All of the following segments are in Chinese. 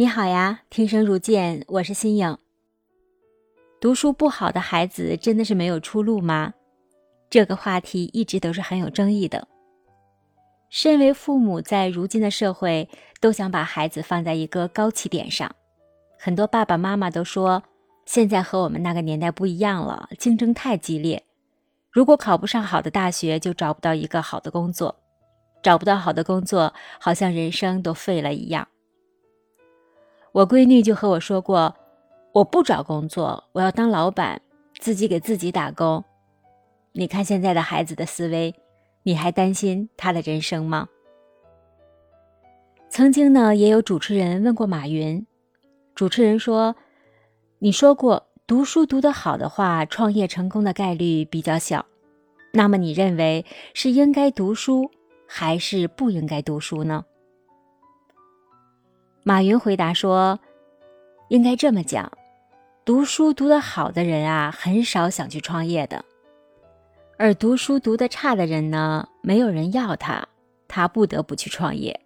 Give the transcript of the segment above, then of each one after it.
你好呀，听声如见，我是新颖。读书不好的孩子真的是没有出路吗？这个话题一直都是很有争议的。身为父母，在如今的社会，都想把孩子放在一个高起点上。很多爸爸妈妈都说，现在和我们那个年代不一样了，竞争太激烈。如果考不上好的大学，就找不到一个好的工作，找不到好的工作，好像人生都废了一样。我闺女就和我说过：“我不找工作，我要当老板，自己给自己打工。”你看现在的孩子的思维，你还担心他的人生吗？曾经呢，也有主持人问过马云，主持人说：“你说过读书读得好的话，创业成功的概率比较小。那么你认为是应该读书还是不应该读书呢？”马云回答说：“应该这么讲，读书读得好的人啊，很少想去创业的；而读书读得差的人呢，没有人要他，他不得不去创业。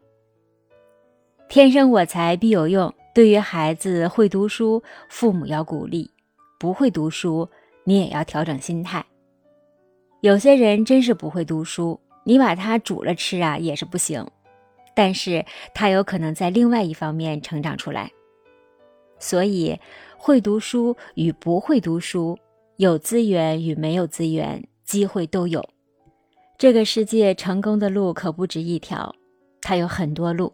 天生我材必有用。对于孩子会读书，父母要鼓励；不会读书，你也要调整心态。有些人真是不会读书，你把他煮了吃啊，也是不行。”但是他有可能在另外一方面成长出来，所以会读书与不会读书，有资源与没有资源，机会都有。这个世界成功的路可不止一条，它有很多路。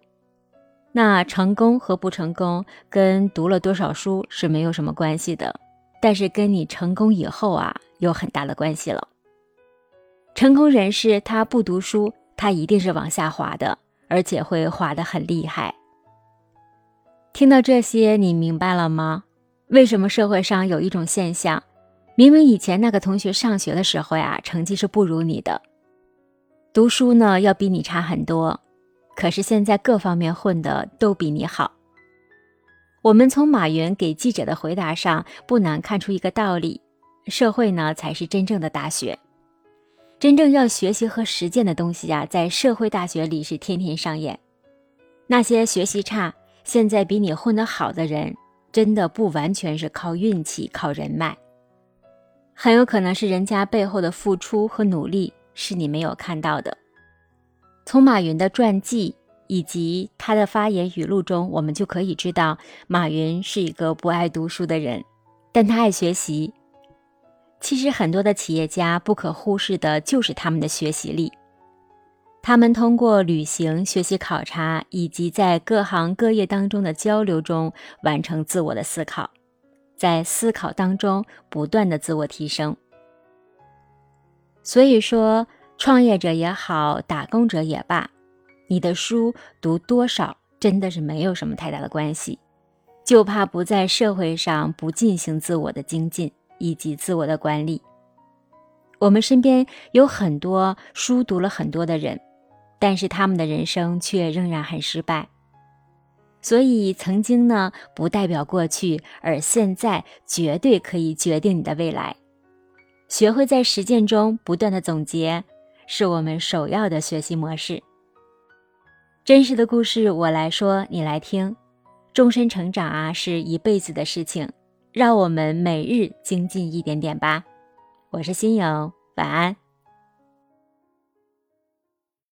那成功和不成功跟读了多少书是没有什么关系的，但是跟你成功以后啊有很大的关系了。成功人士他不读书，他一定是往下滑的。而且会滑得很厉害。听到这些，你明白了吗？为什么社会上有一种现象，明明以前那个同学上学的时候呀，成绩是不如你的，读书呢要比你差很多，可是现在各方面混的都比你好。我们从马云给记者的回答上，不难看出一个道理：社会呢才是真正的大学。真正要学习和实践的东西呀，在社会大学里是天天上演。那些学习差、现在比你混得好的人，真的不完全是靠运气、靠人脉，很有可能是人家背后的付出和努力是你没有看到的。从马云的传记以及他的发言语录中，我们就可以知道，马云是一个不爱读书的人，但他爱学习。其实很多的企业家不可忽视的就是他们的学习力，他们通过旅行、学习、考察，以及在各行各业当中的交流中完成自我的思考，在思考当中不断的自我提升。所以说，创业者也好，打工者也罢，你的书读多少真的是没有什么太大的关系，就怕不在社会上不进行自我的精进。以及自我的管理。我们身边有很多书读了很多的人，但是他们的人生却仍然很失败。所以，曾经呢不代表过去，而现在绝对可以决定你的未来。学会在实践中不断的总结，是我们首要的学习模式。真实的故事我来说，你来听。终身成长啊，是一辈子的事情。让我们每日精进一点点吧。我是心颖，晚安。